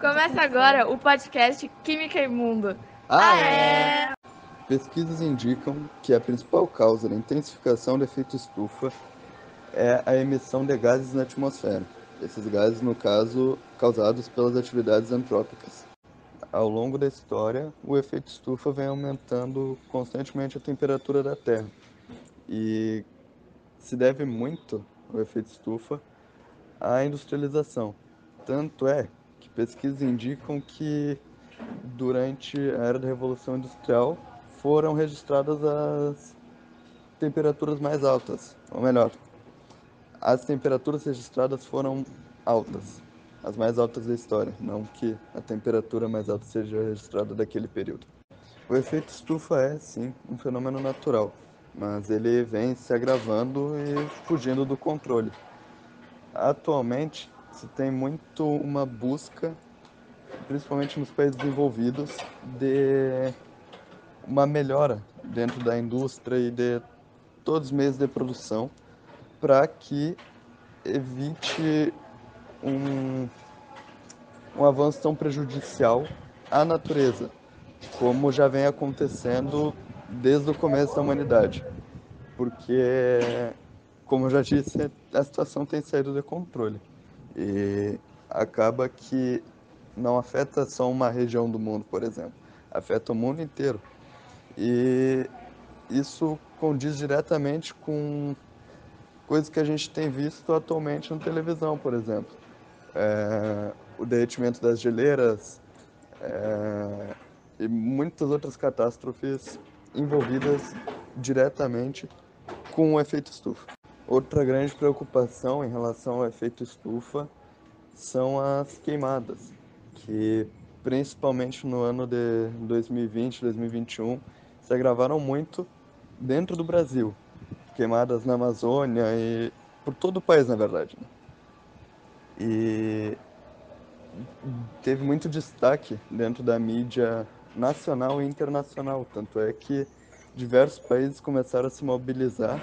Começa agora o podcast Química Imundo. Ah, é? Pesquisas indicam que a principal causa da intensificação do efeito estufa é a emissão de gases na atmosfera. Esses gases, no caso, causados pelas atividades antrópicas. Ao longo da história, o efeito estufa vem aumentando constantemente a temperatura da Terra. E se deve muito o efeito estufa à industrialização. Tanto é que pesquisas indicam que durante a era da Revolução Industrial foram registradas as temperaturas mais altas, ou melhor, as temperaturas registradas foram altas, as mais altas da história, não que a temperatura mais alta seja registrada daquele período. O efeito estufa é, sim, um fenômeno natural, mas ele vem se agravando e fugindo do controle. Atualmente, se tem muito uma busca, principalmente nos países desenvolvidos, de uma melhora dentro da indústria e de todos os meios de produção para que evite um, um avanço tão prejudicial à natureza, como já vem acontecendo desde o começo da humanidade. Porque, como eu já disse, a situação tem saído de controle. E acaba que não afeta só uma região do mundo, por exemplo, afeta o mundo inteiro. E isso condiz diretamente com coisas que a gente tem visto atualmente na televisão, por exemplo. É, o derretimento das geleiras é, e muitas outras catástrofes envolvidas diretamente com o efeito estufa. Outra grande preocupação em relação ao efeito estufa são as queimadas, que principalmente no ano de 2020, 2021, se agravaram muito dentro do Brasil queimadas na Amazônia e por todo o país, na verdade. Né? E teve muito destaque dentro da mídia nacional e internacional, tanto é que diversos países começaram a se mobilizar,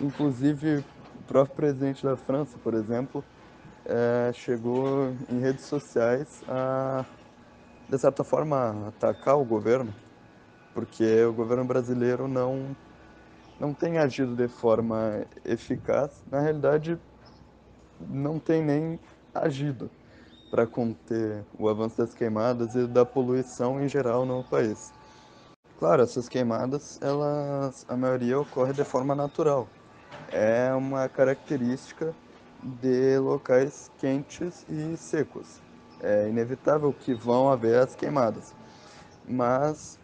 inclusive o próprio presidente da França, por exemplo, é, chegou em redes sociais a, de certa forma, atacar o governo, porque o governo brasileiro não não tem agido de forma eficaz, na realidade não tem nem agido para conter o avanço das queimadas e da poluição em geral no país. Claro, essas queimadas, elas, a maioria ocorre de forma natural. É uma característica de locais quentes e secos. É inevitável que vão haver as queimadas. Mas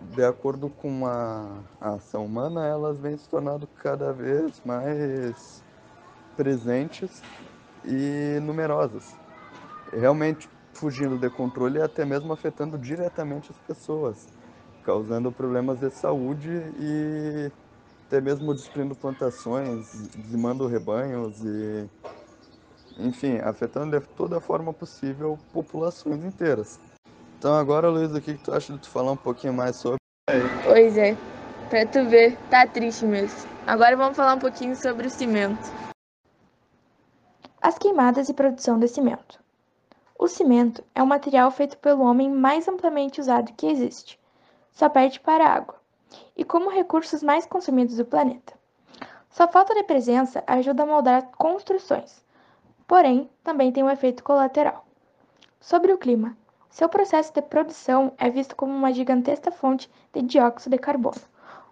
de acordo com a, ação humana, elas vêm se tornando cada vez mais presentes e numerosas. Realmente fugindo de controle e até mesmo afetando diretamente as pessoas, causando problemas de saúde e até mesmo destruindo plantações, dizimando rebanhos e, enfim, afetando de toda forma possível populações inteiras. Então agora, Luiz, o que, tu acha de tu falar um pouquinho mais sobre? Pois é, pra tu ver, tá triste mesmo. Agora vamos falar um pouquinho sobre o cimento. As queimadas e produção de cimento. O cimento é um material feito pelo homem mais amplamente usado que existe. Só perde para a água. E como recursos mais consumidos do planeta. Sua falta de presença ajuda a moldar construções, porém também tem um efeito colateral. Sobre o clima, seu processo de produção é visto como uma gigantesca fonte de dióxido de carbono,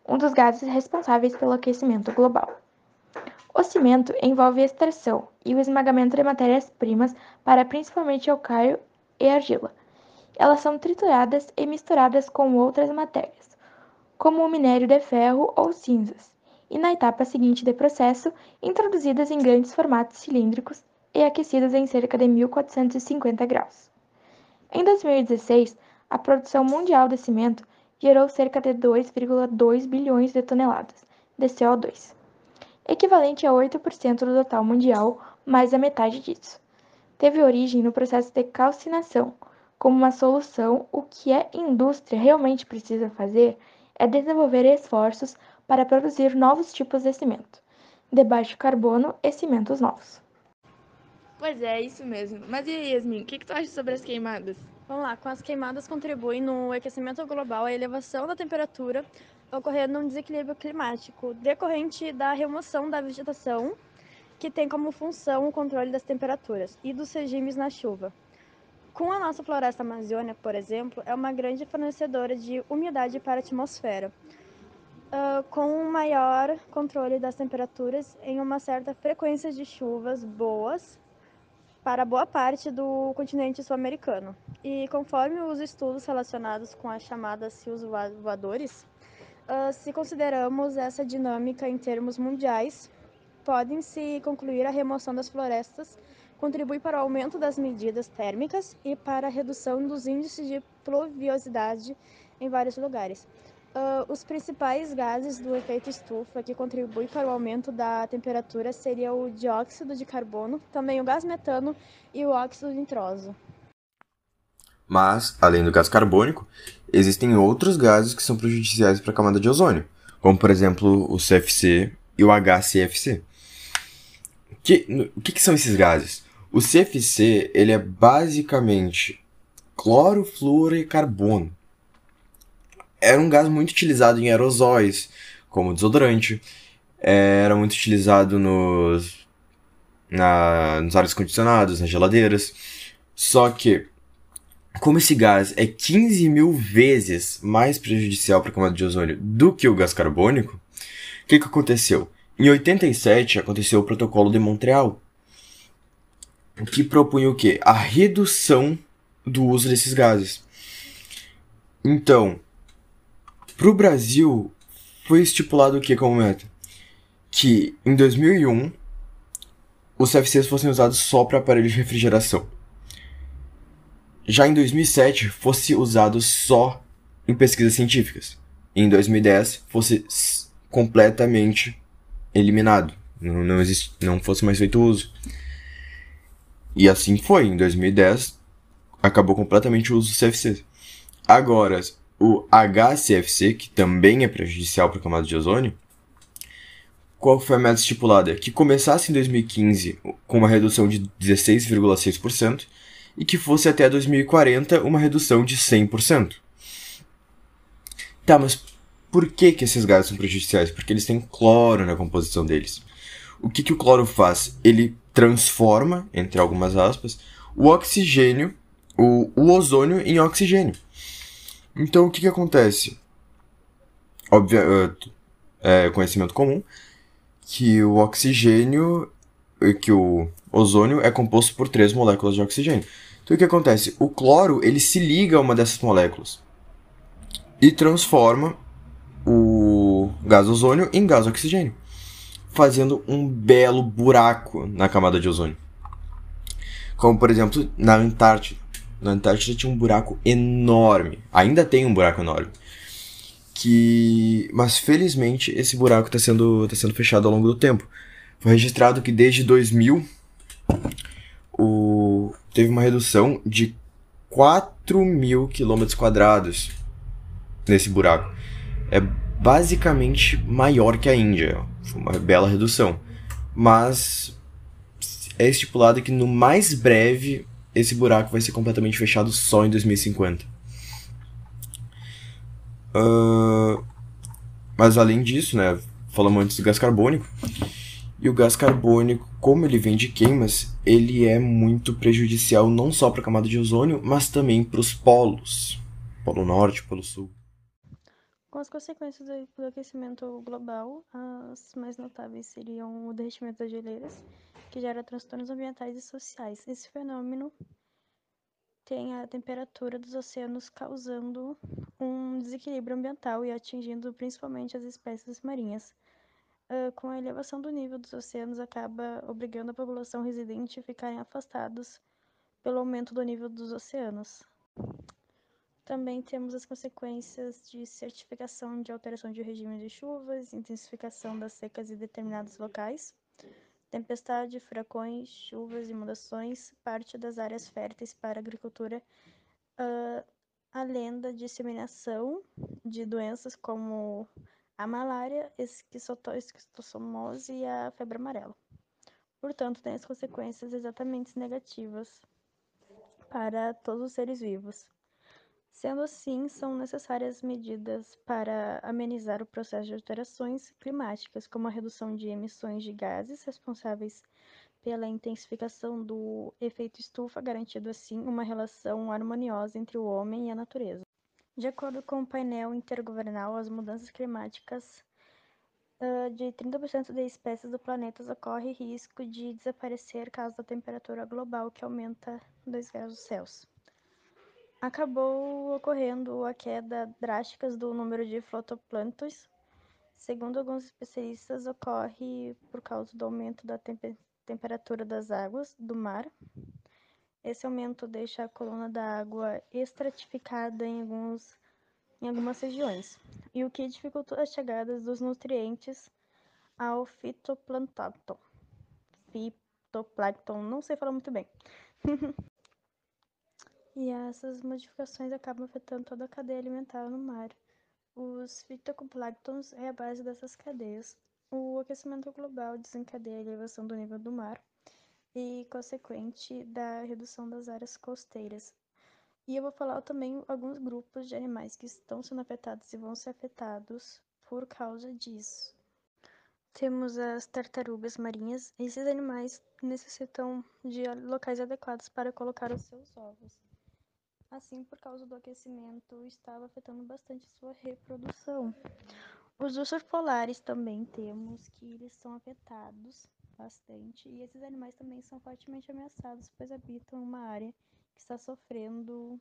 um dos gases responsáveis pelo aquecimento global. O cimento envolve a extração e o esmagamento de matérias-primas para principalmente o caio e argila. Elas são trituradas e misturadas com outras matérias, como o minério de ferro ou cinzas, e na etapa seguinte do processo, introduzidas em grandes formatos cilíndricos e aquecidas em cerca de 1450 graus. Em 2016, a produção mundial de cimento gerou cerca de 2,2 bilhões de toneladas de CO2, equivalente a 8% do total mundial, mais a metade disso. Teve origem no processo de calcinação. Como uma solução, o que a indústria realmente precisa fazer é desenvolver esforços para produzir novos tipos de cimento, de baixo carbono e cimentos novos. Pois é, é isso mesmo. Mas e aí, Yasmin, o que, que tu acha sobre as queimadas? Vamos lá, com as queimadas contribuem no aquecimento global a elevação da temperatura, ocorrendo um desequilíbrio climático decorrente da remoção da vegetação, que tem como função o controle das temperaturas e dos regimes na chuva. Com a nossa floresta amazônica, por exemplo, é uma grande fornecedora de umidade para a atmosfera, uh, com um maior controle das temperaturas em uma certa frequência de chuvas boas para boa parte do continente sul-americano. E conforme os estudos relacionados com as chamadas rios voadores, uh, se consideramos essa dinâmica em termos mundiais, podem-se concluir a remoção das florestas contribui para o aumento das medidas térmicas e para a redução dos índices de pluviosidade em vários lugares. Uh, os principais gases do efeito estufa que contribuem para o aumento da temperatura seriam o dióxido de carbono, também o gás metano e o óxido nitroso. Mas, além do gás carbônico, existem outros gases que são prejudiciais para a camada de ozônio, como por exemplo o CFC e o HCFC. Que, o que, que são esses gases? O CFC ele é basicamente cloro, flúor e carbono era um gás muito utilizado em aerosóis, como desodorante. Era muito utilizado nos, na, nos ares condicionados, nas geladeiras. Só que, como esse gás é 15 mil vezes mais prejudicial para a camada de ozônio do que o gás carbônico, o que, que aconteceu? Em 87 aconteceu o Protocolo de Montreal, que propunha o quê? A redução do uso desses gases. Então, para o Brasil, foi estipulado o que como meta? Que em 2001 os CFCs fossem usados só para aparelhos de refrigeração. Já em 2007 fosse usado só em pesquisas científicas. E em 2010 fosse completamente eliminado. Não, não, existe, não fosse mais feito uso. E assim foi. Em 2010 acabou completamente o uso do CFC. Agora, o HCFC, que também é prejudicial para a camada de ozônio, qual foi a meta estipulada? Que começasse em 2015 com uma redução de 16,6% e que fosse até 2040 uma redução de 100%. Tá, mas por que, que esses gases são prejudiciais? Porque eles têm cloro na composição deles. O que, que o cloro faz? Ele transforma, entre algumas aspas, o oxigênio, o, o ozônio em oxigênio. Então, o que que acontece? Óbvio, é conhecimento comum que o oxigênio, que o ozônio é composto por três moléculas de oxigênio. Então, o que acontece? O cloro, ele se liga a uma dessas moléculas e transforma o gás ozônio em gás oxigênio, fazendo um belo buraco na camada de ozônio. Como, por exemplo, na Antártida na Antártida tinha um buraco enorme. Ainda tem um buraco enorme. Que. Mas felizmente esse buraco está sendo, tá sendo fechado ao longo do tempo. Foi registrado que desde 2000 o... teve uma redução de 4 mil quilômetros quadrados nesse buraco. É basicamente maior que a Índia. Foi uma bela redução. Mas é estipulado que no mais breve esse buraco vai ser completamente fechado só em 2050. Uh, mas além disso, né, falamos antes do gás carbônico, e o gás carbônico, como ele vem de queimas, ele é muito prejudicial não só para a camada de ozônio, mas também para os polos, polo norte, polo sul. Com as consequências do aquecimento global, as mais notáveis seriam o derretimento das geleiras, que gera transtornos ambientais e sociais. Esse fenômeno tem a temperatura dos oceanos causando um desequilíbrio ambiental e atingindo principalmente as espécies marinhas. Uh, com a elevação do nível dos oceanos, acaba obrigando a população residente a ficarem afastados pelo aumento do nível dos oceanos. Também temos as consequências de certificação de alteração de regime de chuvas, intensificação das secas em determinados locais, tempestade, furacões, chuvas, inundações, parte das áreas férteis para agricultura, uh, além da disseminação de doenças como a malária, esquistossomose e a febre amarela. portanto, tem as consequências exatamente negativas para todos os seres vivos. Sendo assim, são necessárias medidas para amenizar o processo de alterações climáticas, como a redução de emissões de gases responsáveis pela intensificação do efeito estufa, garantindo assim uma relação harmoniosa entre o homem e a natureza. De acordo com o painel intergovernal, as mudanças climáticas uh, de 30% das espécies do planeta ocorre risco de desaparecer caso da temperatura global que aumenta 2 graus Celsius acabou ocorrendo a queda drástica do número de fitoplânctons. Segundo alguns especialistas, ocorre por causa do aumento da temp temperatura das águas do mar. Esse aumento deixa a coluna da água estratificada em, alguns, em algumas regiões, e o que dificulta as chegadas dos nutrientes ao fitoplâncton. Fitoplâncton, não sei falar muito bem. E essas modificações acabam afetando toda a cadeia alimentar no mar. Os fitoplânctons é a base dessas cadeias. O aquecimento global desencadeia a elevação do nível do mar e consequente da redução das áreas costeiras. E eu vou falar também alguns grupos de animais que estão sendo afetados e vão ser afetados por causa disso. Temos as tartarugas marinhas. Esses animais necessitam de locais adequados para colocar os seus ovos. Assim, por causa do aquecimento, estava afetando bastante sua reprodução. Os ursos polares também temos que eles são afetados bastante e esses animais também são fortemente ameaçados, pois habitam uma área que está sofrendo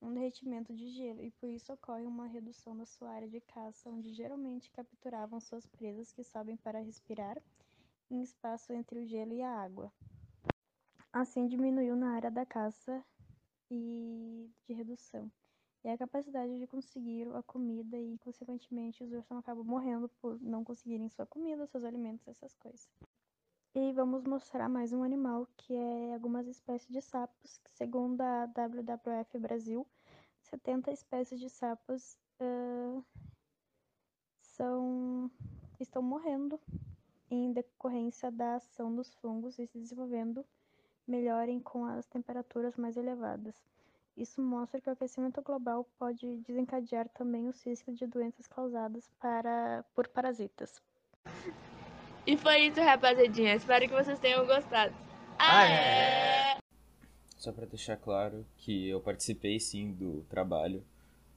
um derretimento de gelo e por isso ocorre uma redução da sua área de caça, onde geralmente capturavam suas presas que sobem para respirar em espaço entre o gelo e a água. Assim diminuiu na área da caça e de redução. E a capacidade de conseguir a comida e, consequentemente, os ursos acabam morrendo por não conseguirem sua comida, seus alimentos, essas coisas. E vamos mostrar mais um animal que é algumas espécies de sapos, que segundo a WWF Brasil, 70 espécies de sapos uh, são, estão morrendo em decorrência da ação dos fungos e se desenvolvendo melhorem com as temperaturas mais elevadas. Isso mostra que o aquecimento global pode desencadear também o risco de doenças causadas para, por parasitas. E foi isso, rapaziadinha. Espero que vocês tenham gostado. Ah, é! Só para deixar claro que eu participei sim do trabalho,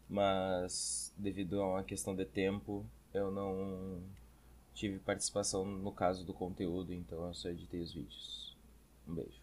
mas devido a uma questão de tempo, eu não tive participação no caso do conteúdo, então eu só editei os vídeos. Um beijo.